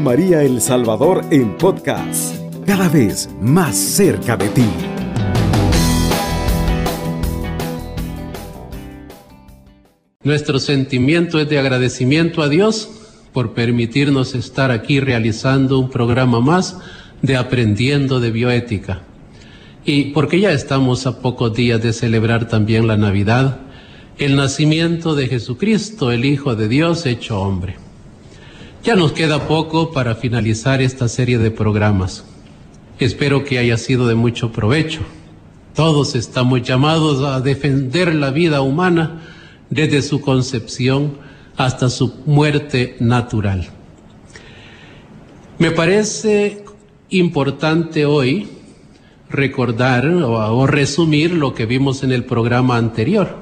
María El Salvador en podcast, cada vez más cerca de ti. Nuestro sentimiento es de agradecimiento a Dios por permitirnos estar aquí realizando un programa más de Aprendiendo de Bioética. Y porque ya estamos a pocos días de celebrar también la Navidad, el nacimiento de Jesucristo, el Hijo de Dios hecho hombre. Ya nos queda poco para finalizar esta serie de programas. Espero que haya sido de mucho provecho. Todos estamos llamados a defender la vida humana desde su concepción hasta su muerte natural. Me parece importante hoy recordar o, resumir lo que vimos en el programa anterior.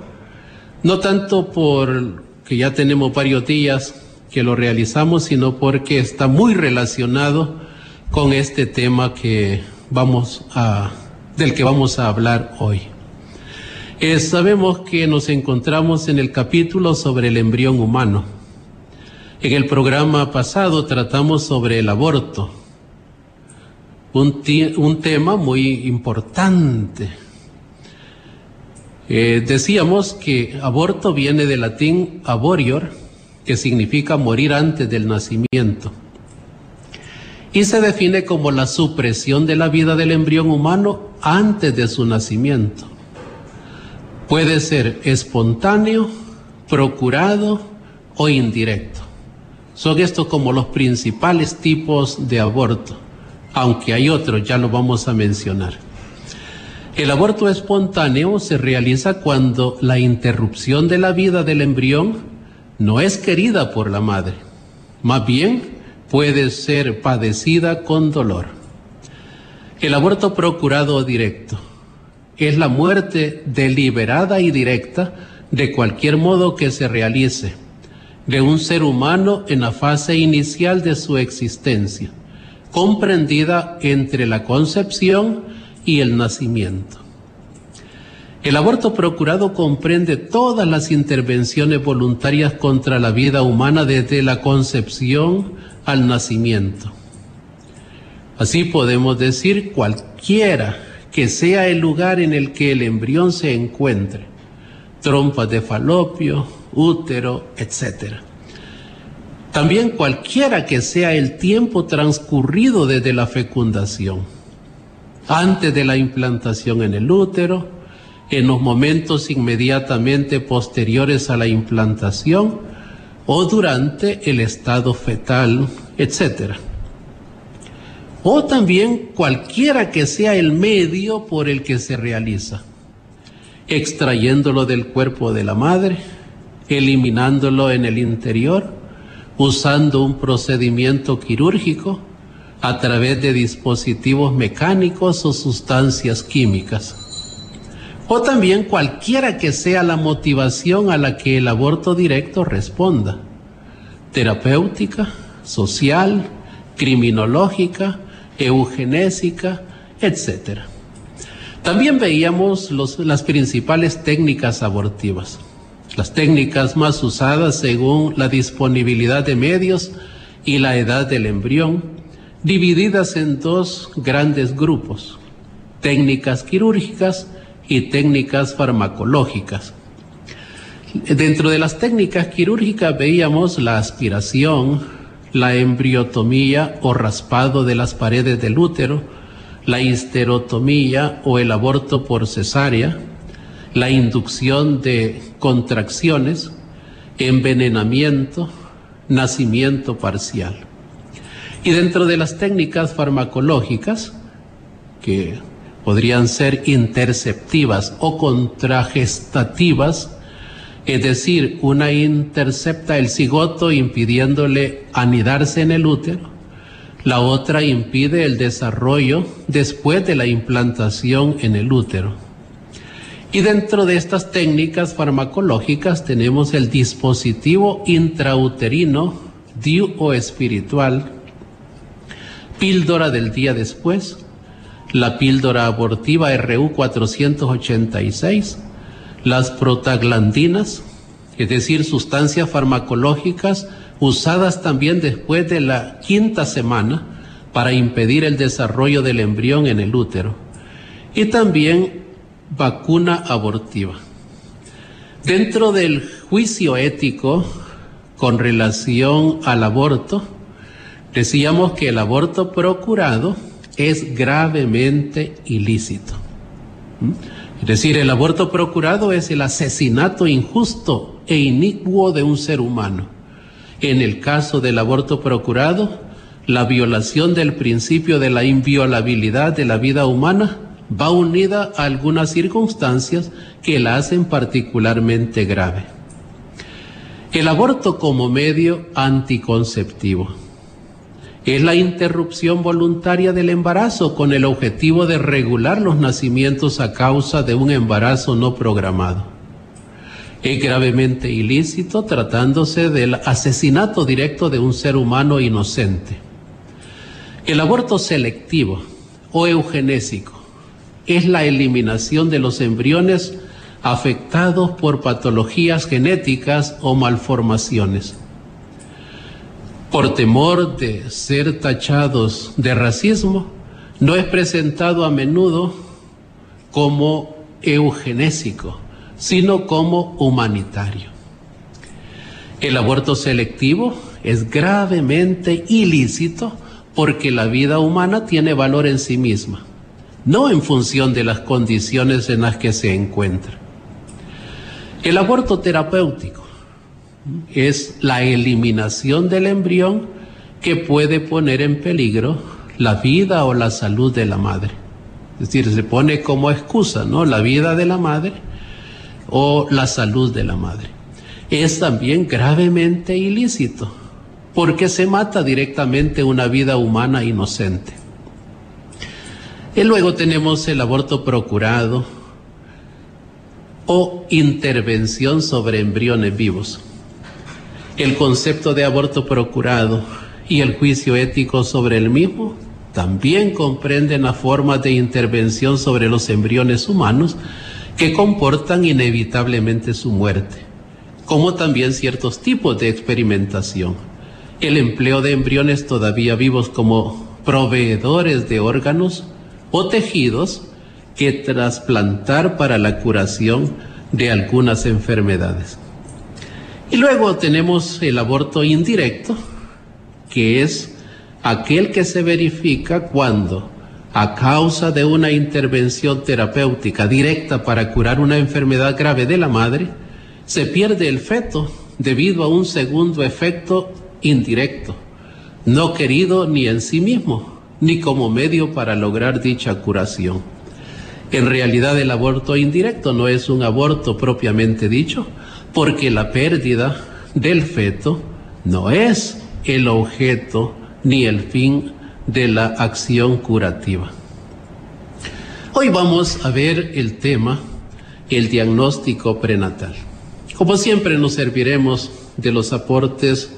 No tanto por que ya tenemos varios días que lo realizamos, sino porque está muy relacionado con este tema que vamos a, del que vamos a hablar hoy. Eh, sabemos que nos encontramos en el capítulo sobre el embrión humano. En el programa pasado tratamos sobre el aborto, un, tema muy importante. Eh, decíamos que aborto viene del latín aborior, que significa morir antes del nacimiento. Y se define como la supresión de la vida del embrión humano antes de su nacimiento. Puede ser espontáneo, procurado o indirecto. Son estos como los principales tipos de aborto aunque hay otros, ya lo vamos a mencionar. El aborto espontáneo se realiza cuando la interrupción de la vida del embrión no es querida por la madre, más bien puede ser padecida con dolor. El aborto procurado o directo es la muerte deliberada y directa de cualquier modo que se realice de un ser humano en la fase inicial de su existencia comprendida entre la concepción y el nacimiento. El aborto procurado comprende todas las intervenciones voluntarias contra la vida humana desde la concepción al nacimiento. Así podemos decir cualquiera que sea el lugar en el que el embrión se encuentre, trompas de falopio, útero, etc. También cualquiera que sea el tiempo transcurrido desde la fecundación, antes de la implantación en el útero, en los momentos inmediatamente posteriores a la implantación o durante el estado fetal, etc. O también cualquiera que sea el medio por el que se realiza, extrayéndolo del cuerpo de la madre, eliminándolo en el interior, usando un procedimiento quirúrgico a través de dispositivos mecánicos o sustancias químicas. O también cualquiera que sea la motivación a la que el aborto directo responda. Terapéutica, social, criminológica, eugenésica, etc. También veíamos las principales técnicas abortivas las técnicas más usadas según la disponibilidad de medios y la edad del embrión, divididas en dos grandes grupos, técnicas quirúrgicas y técnicas farmacológicas. Dentro de las técnicas quirúrgicas veíamos la aspiración, la embriotomía o raspado de las paredes del útero, la histerotomía o el aborto por cesárea, la inducción de contracciones, envenenamiento, nacimiento parcial. Y dentro de las técnicas farmacológicas, que podrían ser interceptivas o contragestativas, es decir, una intercepta el cigoto impidiéndole anidarse en el útero, la otra impide el desarrollo después de la implantación en el útero. Y dentro de estas técnicas farmacológicas tenemos el dispositivo intrauterino, DIU o espiritual, píldora del día después, la píldora abortiva RU 486, las protaglandinas, es decir, sustancias farmacológicas usadas también después de la quinta semana para impedir el desarrollo del embrión en el útero. Y también vacuna abortiva. Dentro del juicio ético con relación al aborto, decíamos que el aborto procurado es gravemente ilícito. ¿Mm? Es decir, el aborto procurado es el asesinato injusto e inicuo de un ser humano. En el caso del aborto procurado, la violación del principio de la inviolabilidad de la vida humana va unida a algunas circunstancias que la hacen particularmente grave. El aborto como medio anticonceptivo es la interrupción voluntaria del embarazo con el objetivo de regular los nacimientos a causa de un embarazo no programado. Es gravemente ilícito tratándose del asesinato directo de un ser humano inocente. El aborto selectivo o eugenésico es la eliminación de los embriones afectados por patologías genéticas o malformaciones. Por temor de ser tachados de racismo, no es presentado a menudo como eugenésico, sino como humanitario. El aborto selectivo es gravemente ilícito porque la vida humana tiene valor en sí misma, no en función de las condiciones en las que se encuentra. El aborto terapéutico es la eliminación del embrión que puede poner en peligro la vida o la salud de la madre. Es decir, se pone como excusa, ¿no? La vida de la madre o la salud de la madre. Es también gravemente ilícito porque se mata directamente una vida humana inocente. Y luego tenemos el aborto procurado o intervención sobre embriones vivos. El concepto de aborto procurado y el juicio ético sobre el mismo también comprenden las formas de intervención sobre los embriones humanos que comportan inevitablemente su muerte, como también ciertos tipos de experimentación el empleo de embriones todavía vivos como proveedores de órganos o tejidos que trasplantar para la curación de algunas enfermedades. Y luego tenemos el aborto indirecto, que es aquel que se verifica cuando, a causa de una intervención terapéutica directa para curar una enfermedad grave de la madre, se pierde el feto debido a un segundo efecto indirecto, no querido ni en sí mismo, ni como medio para lograr dicha curación. En realidad el aborto indirecto no es un aborto propiamente dicho, porque la pérdida del feto no es el objeto ni el fin de la acción curativa. Hoy vamos a ver el tema, el diagnóstico prenatal. Como siempre nos serviremos de los aportes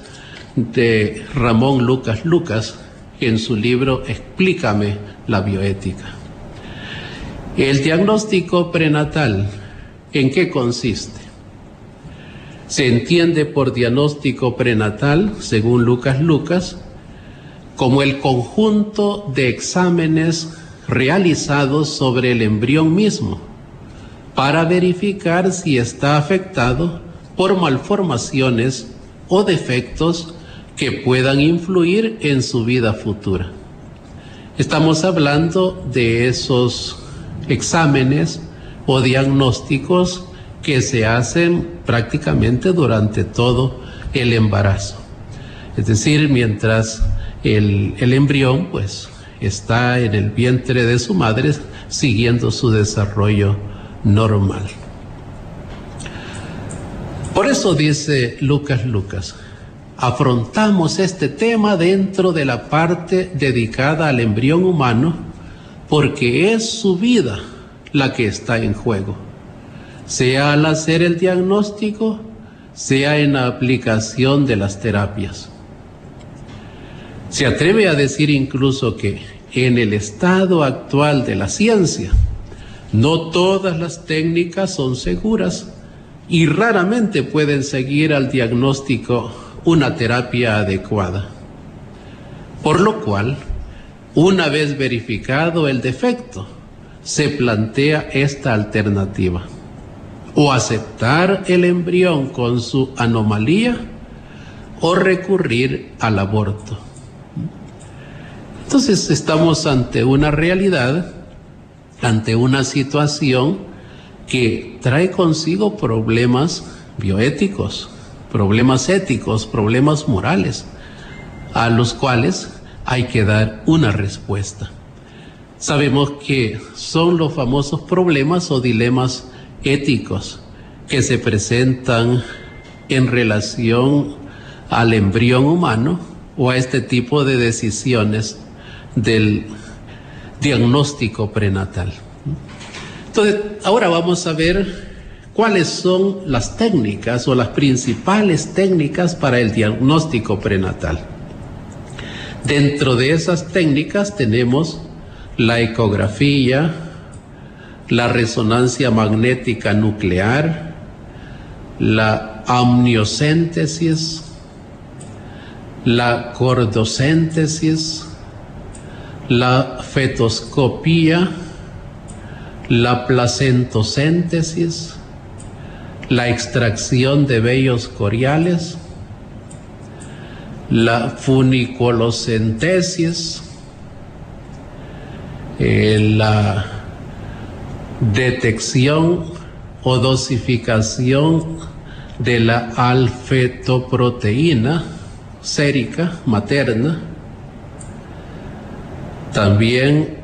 de Ramón Lucas Lucas en su libro Explícame la bioética. El diagnóstico prenatal, ¿en qué consiste? Se entiende por diagnóstico prenatal, según Lucas Lucas, como el conjunto de exámenes realizados sobre el embrión mismo para verificar si está afectado por malformaciones o defectos que puedan influir en su vida futura. Estamos hablando de esos exámenes o diagnósticos que se hacen prácticamente durante todo el embarazo. Es decir, mientras el, el embrión pues está en el vientre de su madre siguiendo su desarrollo normal. Por eso dice Lucas Lucas, afrontamos este tema dentro de la parte dedicada al embrión humano porque es su vida la que está en juego, sea al hacer el diagnóstico, sea en la aplicación de las terapias. Se atreve a decir incluso que en el estado actual de la ciencia, no todas las técnicas son seguras y raramente pueden seguir al diagnóstico una terapia adecuada. Por lo cual, una vez verificado el defecto, se plantea esta alternativa. O aceptar el embrión con su anomalía o recurrir al aborto. Entonces estamos ante una realidad, ante una situación que trae consigo problemas bioéticos, problemas éticos, problemas morales, a los cuales hay que dar una respuesta. Sabemos que son los famosos problemas o dilemas éticos que se presentan en relación al embrión humano o a este tipo de decisiones del diagnóstico prenatal. Entonces, ahora vamos a ver cuáles son las técnicas o las principales técnicas para el diagnóstico prenatal. Dentro de esas técnicas tenemos la ecografía, la resonancia magnética nuclear, la amniocéntesis, la cordocéntesis, la fetoscopía, la placentocéntesis, la extracción de vellos coriales, la funicolocentesis, eh, la detección o dosificación de la alfetoproteína sérica materna. También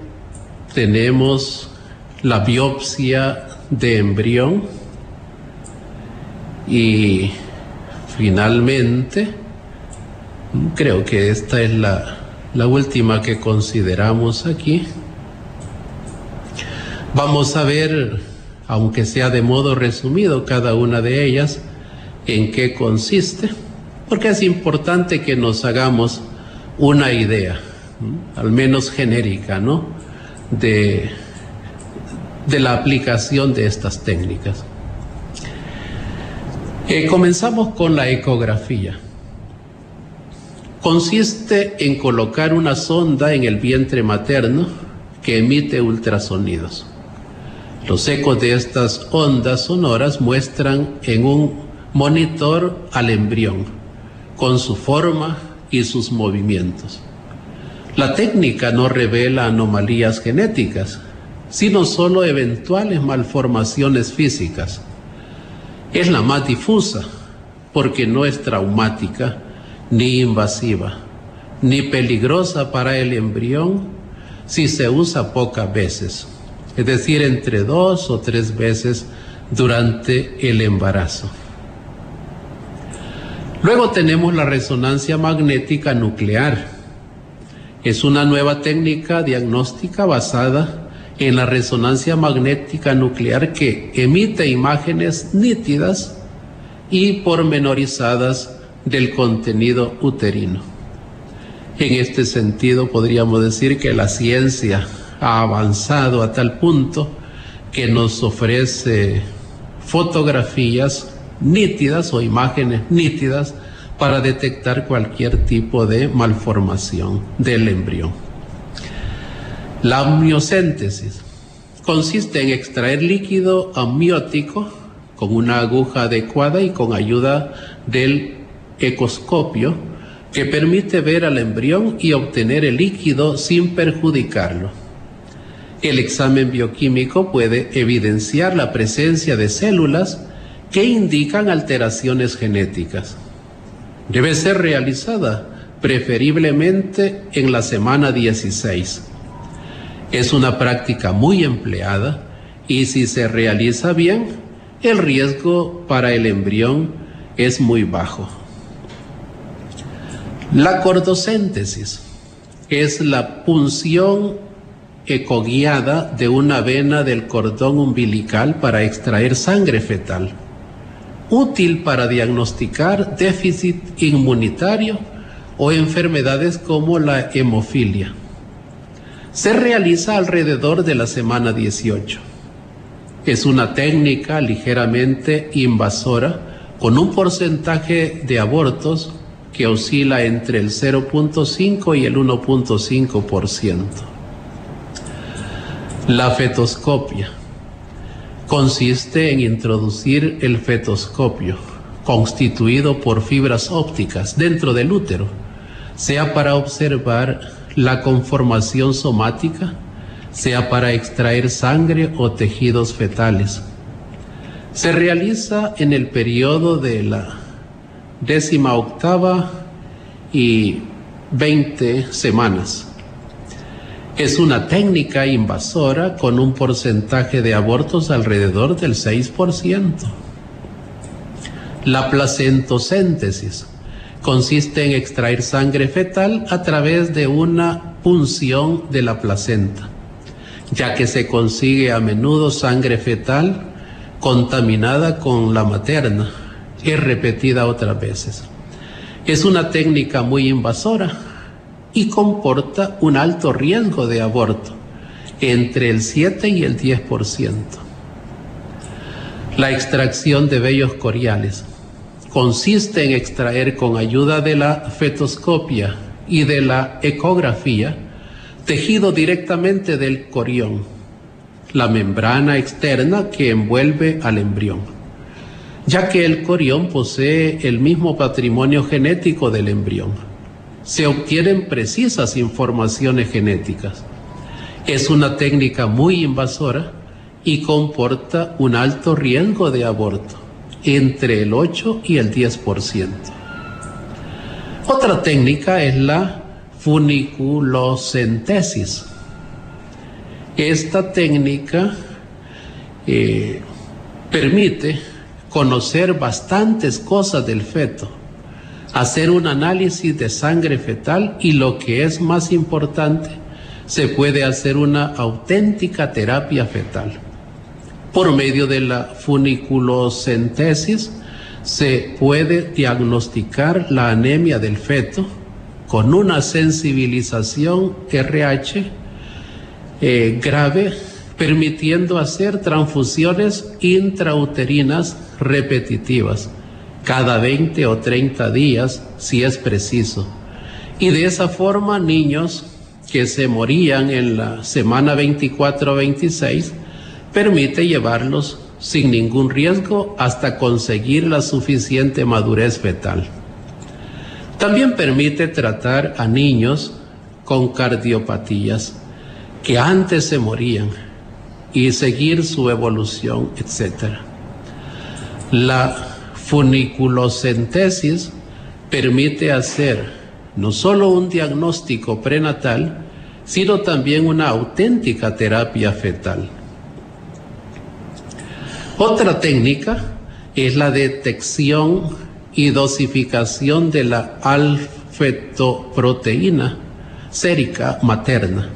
tenemos la biopsia de embrión y finalmente creo que esta es la, la última que consideramos aquí. Vamos a ver, aunque sea de modo resumido, cada una de ellas en qué consiste, porque es importante que nos hagamos una idea, al menos genérica, ¿no? De, la aplicación de estas técnicas. Eh, comenzamos con la ecografía. Consiste en colocar una sonda en el vientre materno que emite ultrasonidos. Los ecos de estas ondas sonoras muestran en un monitor al embrión, con su forma y sus movimientos. La técnica no revela anomalías genéticas, sino solo eventuales malformaciones físicas. Es la más difusa porque no es traumática, ni invasiva, ni peligrosa para el embrión si se usa pocas veces es decir, entre dos o tres veces durante el embarazo. Luego tenemos la resonancia magnética nuclear. Es una nueva técnica diagnóstica basada en la resonancia magnética nuclear que emite imágenes nítidas y pormenorizadas del contenido uterino. En este sentido podríamos decir que la ciencia ha avanzado a tal punto que nos ofrece fotografías nítidas o imágenes nítidas para detectar cualquier tipo de malformación del embrión. La amniocéntesis consiste en extraer líquido amniótico con una aguja adecuada y con ayuda del ecoscopio que permite ver al embrión y obtener el líquido sin perjudicarlo. El examen bioquímico puede evidenciar la presencia de células que indican alteraciones genéticas. Debe ser realizada preferiblemente en la semana 16. Es una práctica muy empleada y si se realiza bien, el riesgo para el embrión es muy bajo. La cordocéntesis es la punción ecoguiada de una vena del cordón umbilical para extraer sangre fetal, útil para diagnosticar déficit inmunitario o enfermedades como la hemofilia. Se realiza alrededor de la semana 18. Es una técnica ligeramente invasora con un porcentaje de abortos que oscila entre el 0.5 y el 1.5%. La fetoscopia consiste en introducir el fetoscopio, constituido por fibras ópticas, dentro del útero, sea para observar la conformación somática, sea para extraer sangre o tejidos fetales. Se realiza en el periodo de la décima octava y 20 semanas. Es una técnica invasora con un porcentaje de abortos alrededor del 6%. La placentocéntesis consiste en extraer sangre fetal a través de una punción de la placenta, ya que se consigue a menudo sangre fetal contaminada con la materna y repetida otras veces. Es una técnica muy invasora y comporta un alto riesgo de aborto, entre el 7 y el 10%. La extracción de vellos coriales consiste en extraer con ayuda de la fetoscopia y de la ecografía tejido directamente del corión, la membrana externa que envuelve al embrión, ya que el corión posee el mismo patrimonio genético del embrión. Se obtienen precisas informaciones genéticas. Es una técnica muy invasora y comporta un alto riesgo de aborto entre el 8 y el 10%. Otra técnica es la funiculocentesis. Esta técnica eh, permite conocer bastantes cosas del feto, hacer un análisis de sangre fetal y lo que es más importante, se puede hacer una auténtica terapia fetal. Por medio de la funiculocentesis se puede diagnosticar la anemia del feto con una sensibilización RH eh, grave, permitiendo hacer transfusiones intrauterinas repetitivas cada 20 o 30 días si es preciso. Y de esa forma niños que se morían en la semana 24 o 26 permite llevarlos sin ningún riesgo hasta conseguir la suficiente madurez fetal. También permite tratar a niños con cardiopatías que antes se morían y seguir su evolución, etc. La funiculocentesis permite hacer no solo un diagnóstico prenatal, sino también una auténtica terapia fetal. Otra técnica es la detección y dosificación de la alfetoproteína sérica materna.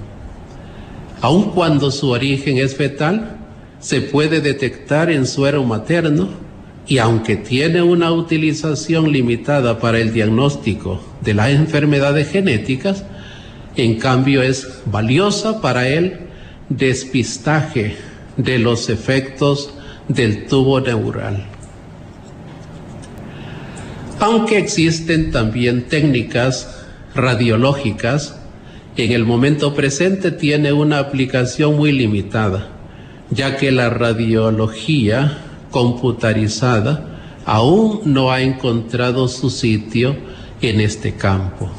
Aun cuando su origen es fetal, se puede detectar en suero materno y aunque tiene una utilización limitada para el diagnóstico de las enfermedades genéticas, en cambio es valiosa para el despistaje de los efectos del tubo neural. Aunque existen también técnicas radiológicas, en el momento presente tiene una aplicación muy limitada, ya que la radiología computarizada aún no ha encontrado su sitio en este campo.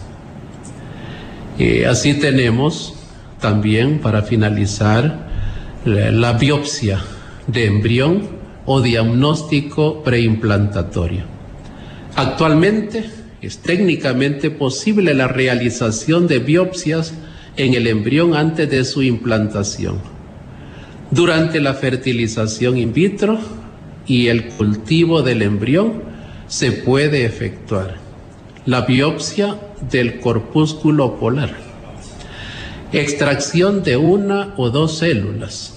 Así tenemos también, para finalizar, la biopsia de embrión o diagnóstico preimplantatorio. Actualmente es técnicamente posible la realización de biopsias en el embrión antes de su implantación, durante la fertilización in vitro y el cultivo del embrión se puede efectuar la biopsia del corpúsculo polar, extracción de una o dos células,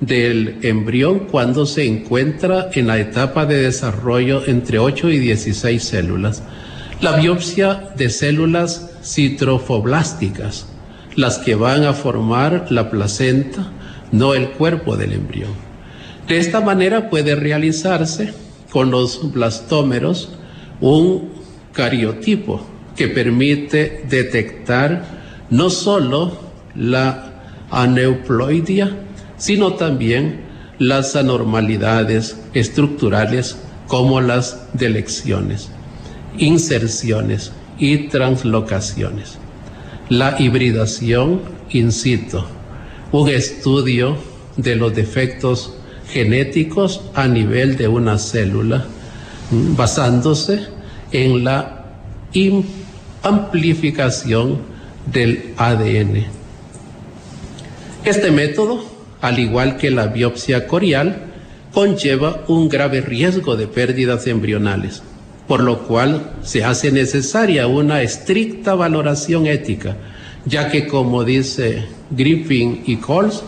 del embrión cuando se encuentra en la etapa de desarrollo entre 8 y 16 células. La biopsia de células citrofoblásticas, las que van a formar la placenta, no el cuerpo del embrión. De esta manera puede realizarse con los blastómeros un cariotipo que permite detectar no solo la aneuploidia, sino también las anormalidades estructurales como las delecciones, inserciones y translocaciones. La hibridación in un estudio de los defectos genéticos a nivel de una célula, basándose en la amplificación del ADN. Este método, al igual que la biopsia corial, conlleva un grave riesgo de pérdidas embrionales, por lo cual se hace necesaria una estricta valoración ética, ya que como dice Griffin y Coles,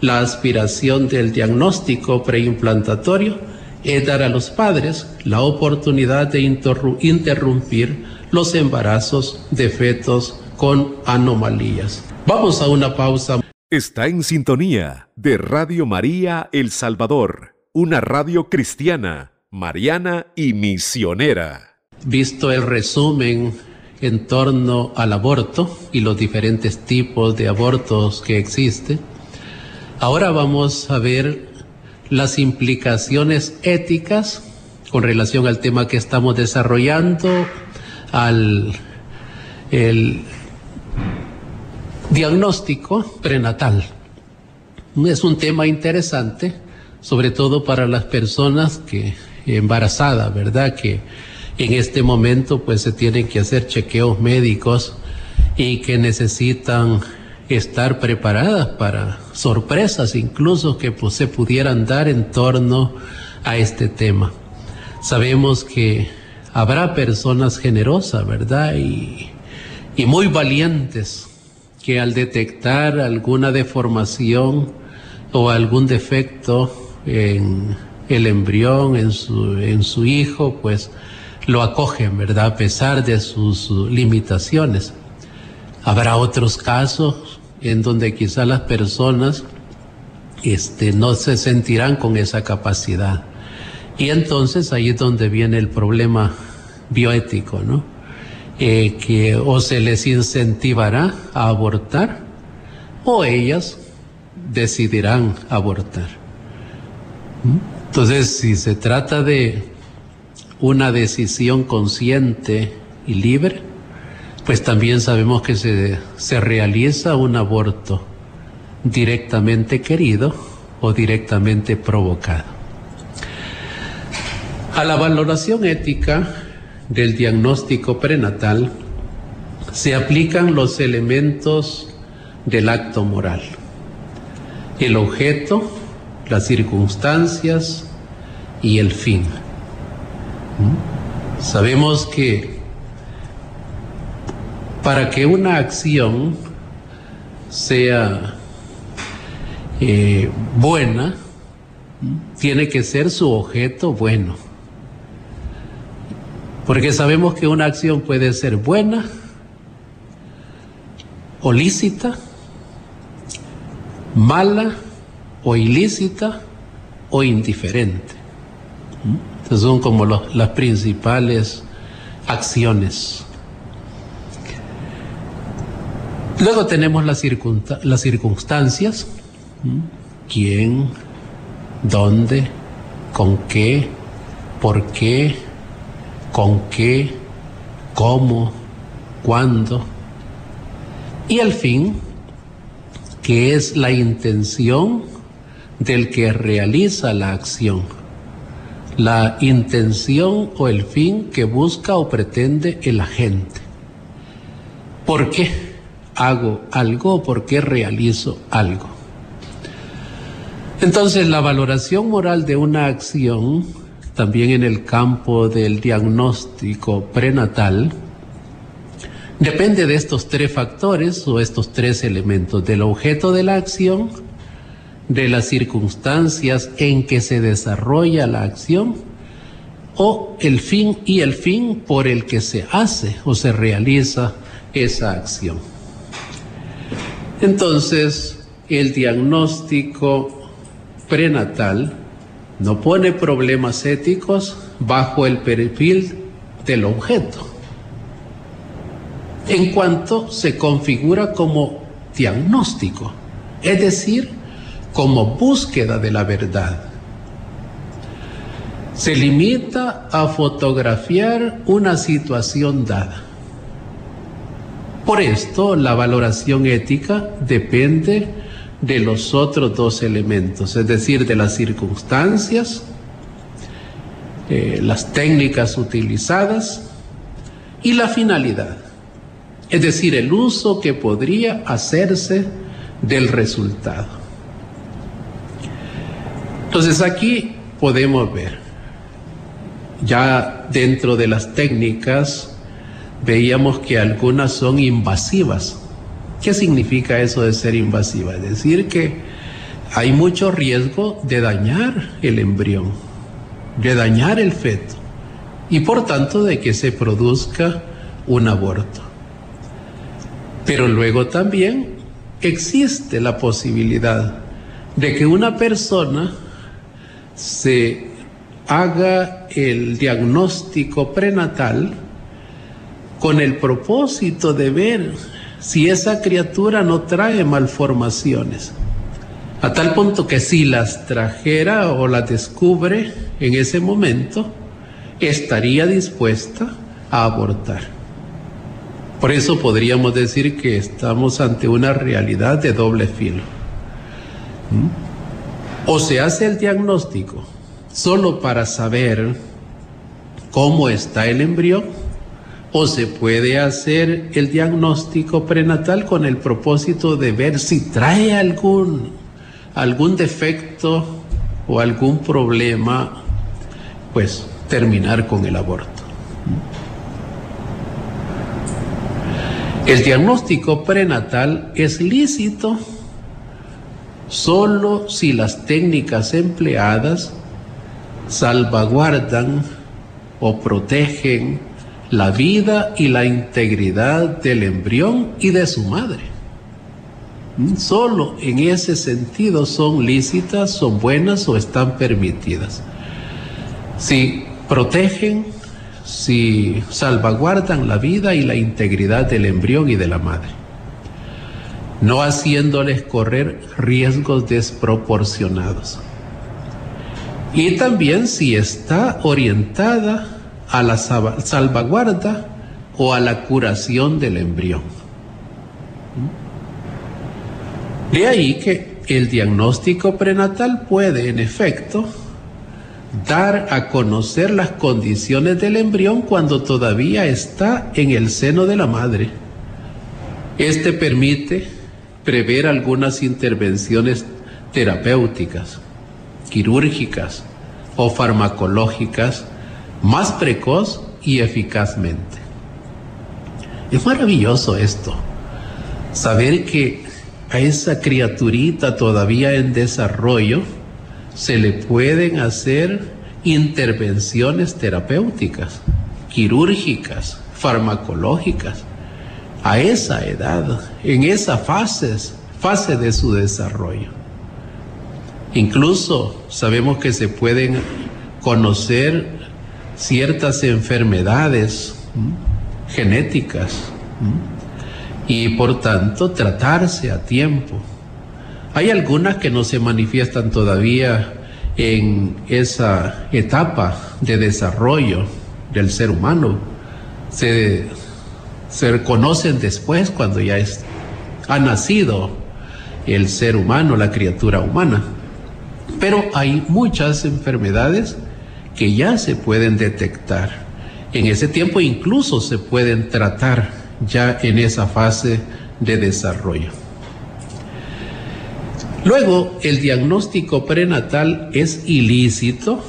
la aspiración del diagnóstico preimplantatorio es dar a los padres la oportunidad de interrumpir los embarazos de fetos con anomalías. Vamos a una pausa. Está en sintonía de Radio María El Salvador, una radio cristiana, mariana y misionera. Visto el resumen en torno al aborto y los diferentes tipos de abortos que existen, ahora vamos a ver las implicaciones éticas con relación al tema que estamos desarrollando, al el diagnóstico prenatal. Es un tema interesante, sobre todo para las personas que embarazadas, ¿verdad? Que en este momento pues se tienen que hacer chequeos médicos y que necesitan estar preparadas para sorpresas incluso que se pudieran dar en torno a este tema. Sabemos que habrá personas generosas, ¿verdad? Y, muy valientes que al detectar alguna deformación o algún defecto en el embrión, en su hijo, pues lo acogen, ¿verdad? A pesar de sus limitaciones. Habrá otros casos en donde quizá las personas este, no se sentirán con esa capacidad. Y entonces ahí es donde viene el problema bioético, ¿no? Eh, que o se les incentivará a abortar o ellas decidirán abortar. Entonces, si se trata de una decisión consciente y libre, pues también sabemos que se, se realiza un aborto directamente querido o directamente provocado. A la valoración ética del diagnóstico prenatal se aplican los elementos del acto moral. El objeto, las circunstancias y el fin. ¿Mm? Sabemos que para que una acción sea eh, buena, tiene que ser su objeto bueno. Porque sabemos que una acción puede ser buena o lícita, mala o ilícita o indiferente. Estas son como las principales acciones. Luego tenemos las, circunstancias, quién, dónde, con qué, por qué, con qué, cómo, cuándo. Y al fin, que es la intención del que realiza la acción. La intención o el fin que busca o pretende el agente. ¿Por qué? Hago algo o por qué realizo algo. Entonces la valoración moral de una acción, también en el campo del diagnóstico prenatal, depende de estos tres factores o estos tres elementos, del objeto de la acción, de las circunstancias en que se desarrolla la acción o el fin y el fin por el que se hace o se realiza esa acción. Entonces, el diagnóstico prenatal no pone problemas éticos bajo el perfil del objeto, en cuanto se configura como diagnóstico, es decir, como búsqueda de la verdad. Se limita a fotografiar una situación dada. Por esto, la valoración ética depende de los otros dos elementos, es decir, de las circunstancias, eh, las técnicas utilizadas y la finalidad, es decir, el uso que podría hacerse del resultado. Entonces aquí podemos ver, ya dentro de las técnicas, veíamos que algunas son invasivas, ¿Qué significa eso de ser invasiva? Es decir, que hay mucho riesgo de dañar el embrión, de dañar el feto y por tanto de que se produzca un aborto. Pero luego también existe la posibilidad de que una persona se haga el diagnóstico prenatal con el propósito de ver si esa criatura no trae malformaciones. A tal punto que si las trajera o las descubre en ese momento, estaría dispuesta a abortar. Por eso podríamos decir que estamos ante una realidad de doble filo. ¿Mm? O se hace el diagnóstico solo para saber cómo está el embrión, o se puede hacer el diagnóstico prenatal con el propósito de ver si trae algún, algún defecto o algún problema, pues terminar con el aborto. El diagnóstico prenatal es lícito solo si las técnicas empleadas salvaguardan o protegen la vida y la integridad del embrión y de su madre. Mm, solo en ese sentido son lícitas, son buenas o están permitidas. Si protegen, si salvaguardan la vida y la integridad del embrión y de la madre, no haciéndoles correr riesgos desproporcionados. Y también si está orientada a la salvaguarda o a la curación del embrión. De ahí que el diagnóstico prenatal puede, en efecto, dar a conocer las condiciones del embrión cuando todavía está en el seno de la madre. Este permite prever algunas intervenciones terapéuticas, quirúrgicas o farmacológicas más precoz y eficazmente. Es maravilloso esto, saber que a esa criaturita todavía en desarrollo se le pueden hacer intervenciones terapéuticas, quirúrgicas, farmacológicas, a esa edad, en esa fase, fase de su desarrollo. Incluso sabemos que se pueden conocer ciertas enfermedades genéticas y por tanto tratarse a tiempo. Hay algunas que no se manifiestan todavía en esa etapa de desarrollo del ser humano. Se, se conocen después cuando ya es, ha nacido el ser humano, la criatura humana. Pero hay muchas enfermedades que ya se pueden detectar. En ese tiempo incluso se pueden tratar ya en esa fase de desarrollo. Luego, el diagnóstico prenatal es ilícito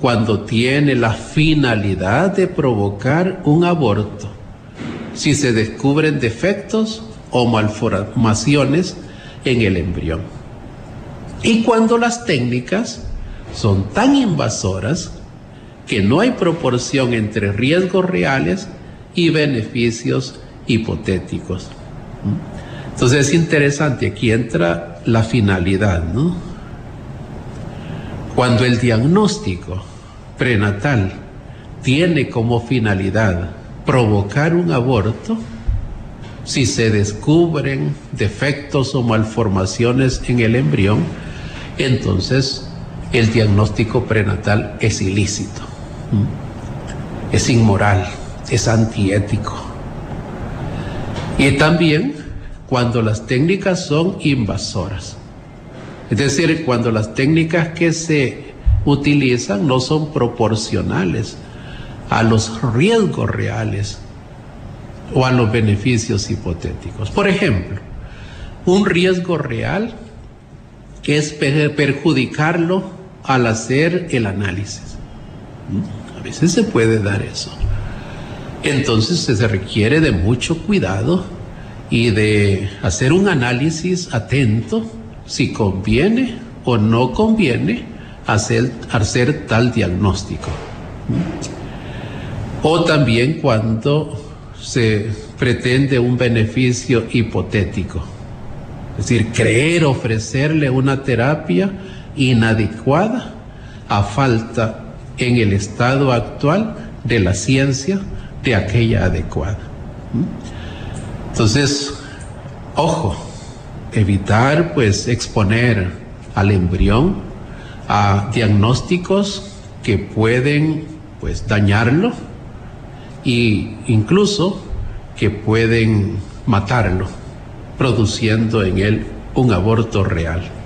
cuando tiene la finalidad de provocar un aborto, si se descubren defectos o malformaciones en el embrión. Y cuando las técnicas son tan invasoras que no hay proporción entre riesgos reales y beneficios hipotéticos. Entonces es interesante, aquí entra la finalidad, ¿no? Cuando el diagnóstico prenatal tiene como finalidad provocar un aborto, si se descubren defectos o malformaciones en el embrión, entonces el diagnóstico prenatal es ilícito, es inmoral, es antiético. Y también cuando las técnicas son invasoras. Es decir, cuando las técnicas que se utilizan no son proporcionales a los riesgos reales o a los beneficios hipotéticos. Por ejemplo, un riesgo real es perjudicarlo al hacer el análisis. ¿Mm? A veces se puede dar eso. Entonces se requiere de mucho cuidado y de hacer un análisis atento si conviene o no conviene hacer, hacer tal diagnóstico. ¿Mm? O también cuando se pretende un beneficio hipotético. Es decir, creer ofrecerle una terapia inadecuada a falta en el estado actual de la ciencia de aquella adecuada. Entonces, ojo, evitar pues exponer al embrión a diagnósticos que pueden pues dañarlo y incluso que pueden matarlo, produciendo en él un aborto real.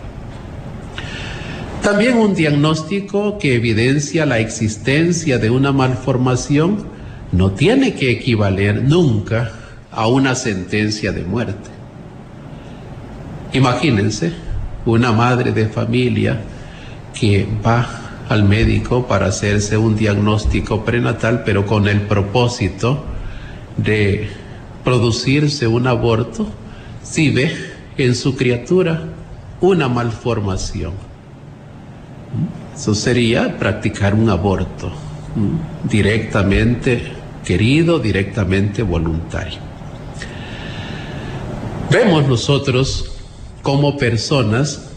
También un diagnóstico que evidencia la existencia de una malformación no tiene que equivaler nunca a una sentencia de muerte. Imagínense una madre de familia que va al médico para hacerse un diagnóstico prenatal, pero con el propósito de producirse un aborto si ve en su criatura una malformación. Eso sería practicar un aborto directamente querido, directamente voluntario. Vemos nosotros como personas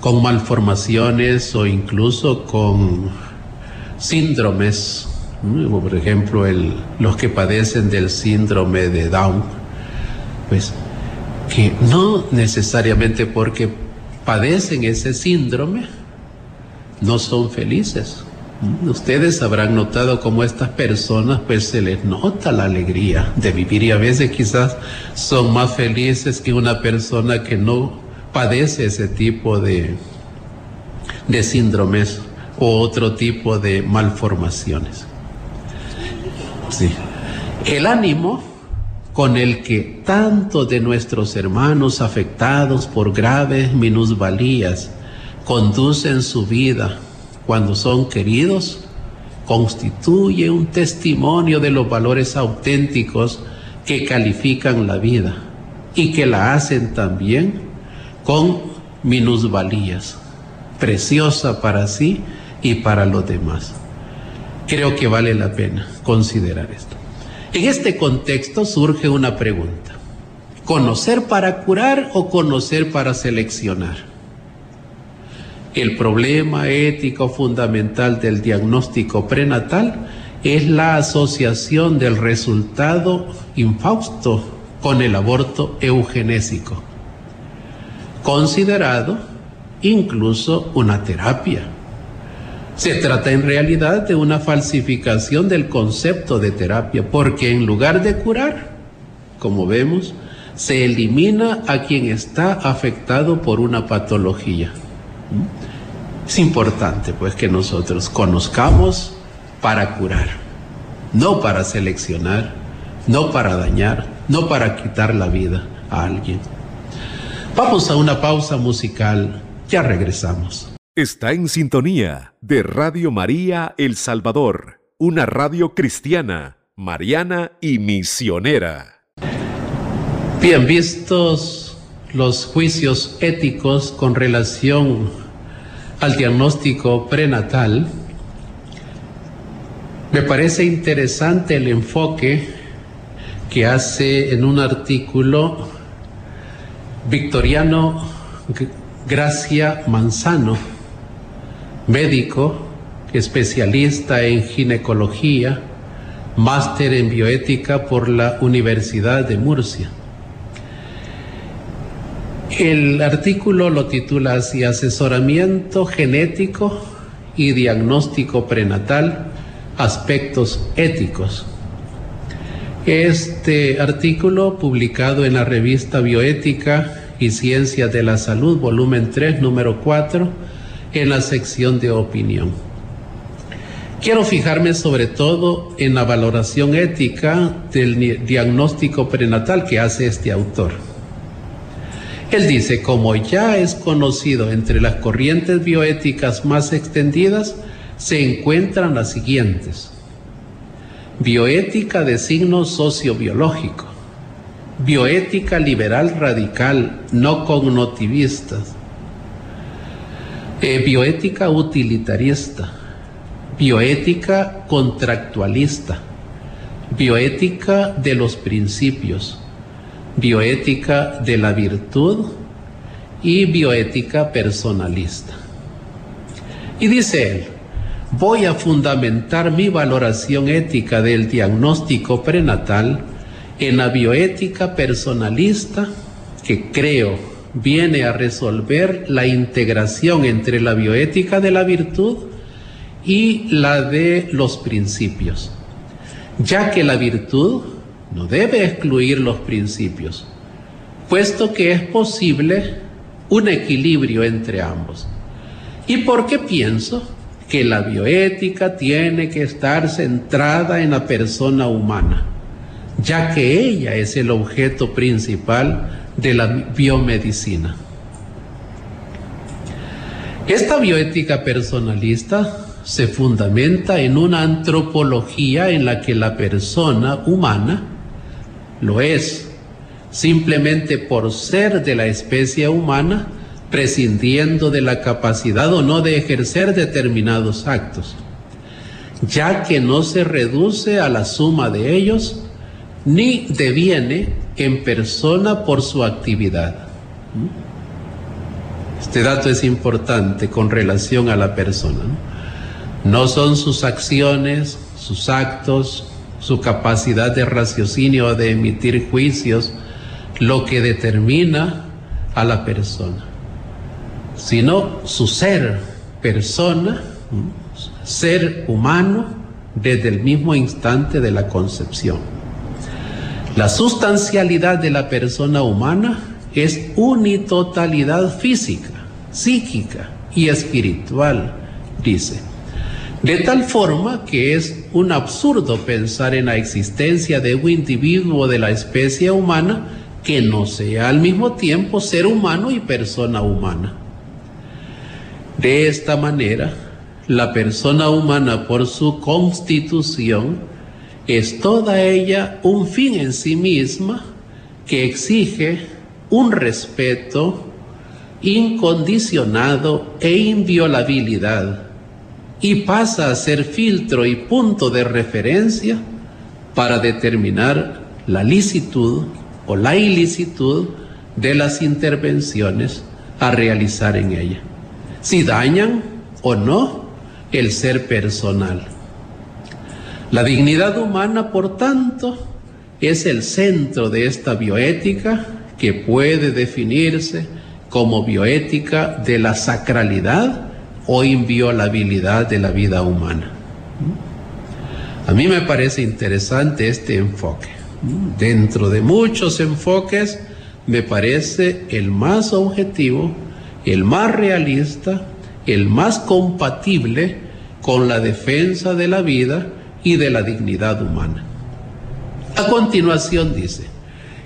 con malformaciones o incluso con síndromes, por ejemplo los que padecen del síndrome de Down, pues que no necesariamente porque padecen ese síndrome no son felices. Ustedes habrán notado cómo estas personas pues se les nota la alegría de vivir y a veces quizás son más felices que una persona que no padece ese tipo de, de síndromes o otro tipo de malformaciones. Sí. El ánimo con el que tantos de nuestros hermanos afectados por graves minusvalías conducen su vida cuando son queridos, constituye un testimonio de los valores auténticos que califican la vida y que la hacen también con minusvalías, preciosa para sí y para los demás. Creo que vale la pena considerar esto. En este contexto surge una pregunta. ¿Conocer para curar o conocer para seleccionar? El problema ético fundamental del diagnóstico prenatal es la asociación del resultado infausto con el aborto eugenésico considerado incluso una terapia. Se trata en realidad de una falsificación del concepto de terapia, porque en lugar de curar, como vemos, se elimina a quien está afectado por una patología. Es importante pues que nosotros conozcamos para curar, no para seleccionar, no para dañar, no para quitar la vida a alguien. Vamos a una pausa musical, ya regresamos. Está en sintonía de Radio María El Salvador, una radio cristiana, mariana y misionera. Bien vistos los juicios éticos con relación al diagnóstico prenatal, me parece interesante el enfoque que hace en un artículo Victoriano Gracia Manzano, médico, especialista en ginecología, máster en bioética por la Universidad de Murcia. El artículo lo titula así Asesoramiento genético y diagnóstico prenatal, aspectos éticos. Este artículo, publicado en la revista Bioética y Ciencias de la Salud, volumen 3, número 4, en la sección de opinión. Quiero fijarme sobre todo en la valoración ética del diagnóstico prenatal que hace este autor. Él dice, como ya es conocido entre las corrientes bioéticas más extendidas, se encuentran las siguientes. Bioética de signo sociobiológico, bioética liberal radical, no cognitivista, eh, bioética utilitarista, bioética contractualista, bioética de los principios, bioética de la virtud y bioética personalista. Y dice él, voy a fundamentar mi valoración ética del diagnóstico prenatal en la bioética personalista que creo viene a resolver la integración entre la bioética de la virtud y la de los principios, ya que la virtud no debe excluir los principios, puesto que es posible un equilibrio entre ambos. ¿Y por qué pienso que la bioética tiene que estar centrada en la persona humana, ya que ella es el objeto principal de la biomedicina? Esta bioética personalista se fundamenta en una antropología en la que la persona humana lo es, simplemente por ser de la especie humana, prescindiendo de la capacidad o no de ejercer determinados actos, ya que no se reduce a la suma de ellos, ni deviene en persona por su actividad. Este dato es importante con relación a la persona. no son sus acciones, sus actos, su capacidad de raciocinio, de emitir juicios, lo que determina a la persona, sino su ser persona, ser humano desde el mismo instante de la concepción. La sustancialidad de la persona humana es unitotalidad física, psíquica y espiritual, dice. De tal forma que es un absurdo pensar en la existencia de un individuo de la especie humana que no sea al mismo tiempo ser humano y persona humana. De esta manera, la persona humana por su constitución es toda ella un fin en sí misma que exige un respeto incondicionado e inviolabilidad y pasa a ser filtro y punto de referencia para determinar la licitud o la ilicitud de las intervenciones a realizar en ella, si dañan o no el ser personal. La dignidad humana, por tanto, es el centro de esta bioética que puede definirse como bioética de la sacralidad o inviolabilidad de la vida humana. A mí me parece interesante este enfoque. Dentro de muchos enfoques, me parece el más objetivo, el más realista, el más compatible con la defensa de la vida y de la dignidad humana. A continuación dice,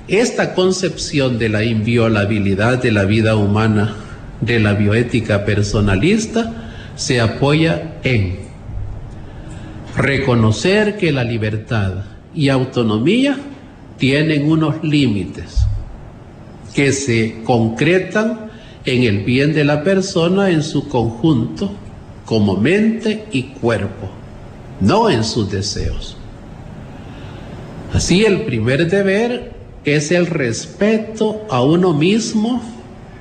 esta concepción de la inviolabilidad de la vida humana de la bioética personalista se apoya en reconocer que la libertad y autonomía tienen unos límites que se concretan en el bien de la persona en su conjunto como mente y cuerpo, no en sus deseos. Así el primer deber es el respeto a uno mismo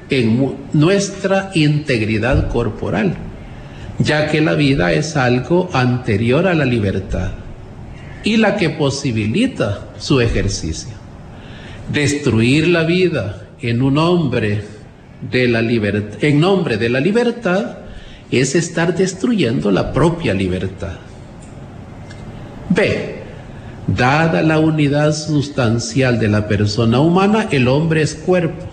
en nuestra integridad corporal, ya que la vida es algo anterior a la libertad y la que posibilita su ejercicio. Destruir la vida en un hombre de la en nombre de la libertad, es estar destruyendo la propia libertad. B. Dada la unidad sustancial de la persona humana, el hombre es cuerpo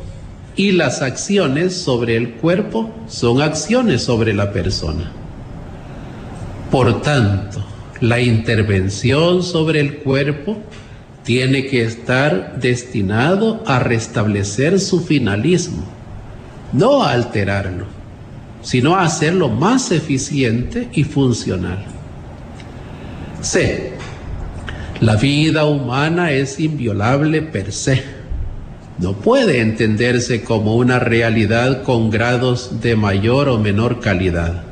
y las acciones sobre el cuerpo son acciones sobre la persona. Por tanto, la intervención sobre el cuerpo tiene que estar destinado a restablecer su finalismo, no a alterarlo, sino a hacerlo más eficiente y funcional. C. La vida humana es inviolable per se. No puede entenderse como una realidad con grados de mayor o menor calidad.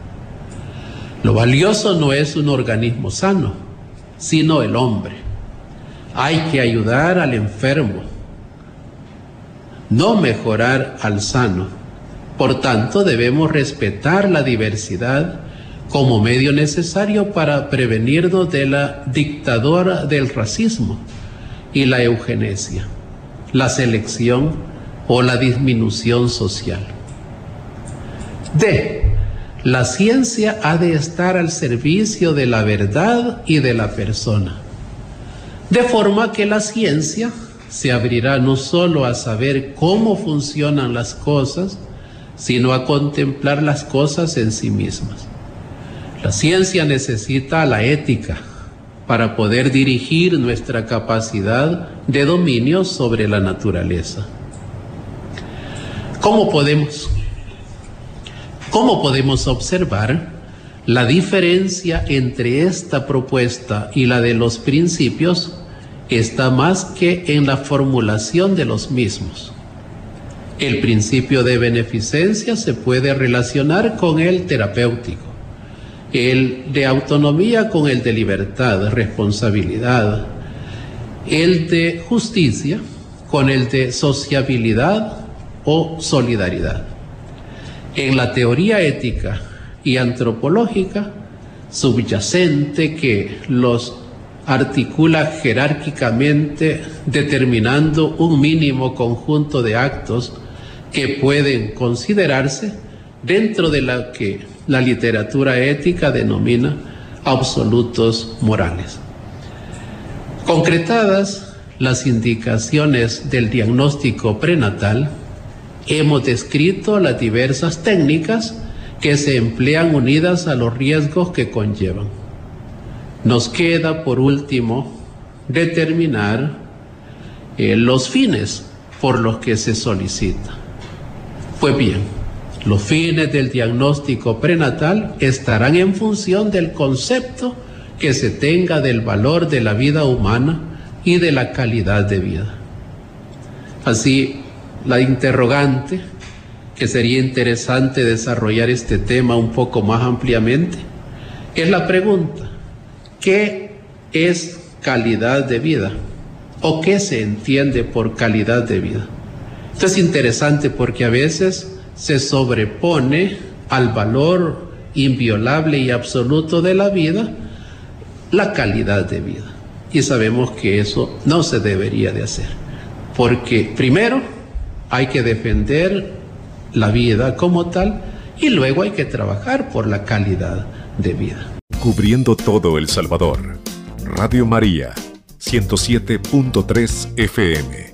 Lo valioso no es un organismo sano, sino el hombre. Hay que ayudar al enfermo, no mejorar al sano. Por tanto, debemos respetar la diversidad como medio necesario para prevenirnos de la dictadura del racismo y la eugenesia, la selección o la disminución social. D. La ciencia ha de estar al servicio de la verdad y de la persona, de forma que la ciencia se abrirá no solo a saber cómo funcionan las cosas, sino a contemplar las cosas en sí mismas. La ciencia necesita la ética para poder dirigir nuestra capacidad de dominio sobre la naturaleza. ¿Cómo podemos, cómo podemos observar la diferencia entre esta propuesta y la de los principios? Está más que en la formulación de los mismos. El principio de beneficencia se puede relacionar con el terapéutico el de autonomía con el de libertad, responsabilidad, el de justicia con el de sociabilidad o solidaridad. En la teoría ética y antropológica subyacente que los articula jerárquicamente determinando un mínimo conjunto de actos que pueden considerarse dentro de la que la literatura ética denomina absolutos morales. Concretadas las indicaciones del diagnóstico prenatal, hemos descrito las diversas técnicas que se emplean unidas a los riesgos que conllevan. Nos queda, por último, determinar eh, los fines por los que se solicita. Pues bien, los fines del diagnóstico prenatal estarán en función del concepto que se tenga del valor de la vida humana y de la calidad de vida. Así, la interrogante, que sería interesante desarrollar este tema un poco más ampliamente, es la pregunta, ¿qué es calidad de vida? ¿O qué se entiende por calidad de vida? Esto es interesante porque a veces se sobrepone al valor inviolable y absoluto de la vida la calidad de vida. Y sabemos que eso no se debería de hacer, porque primero hay que defender la vida como tal y luego hay que trabajar por la calidad de vida. Cubriendo todo El Salvador. Radio María, 107.3 FM.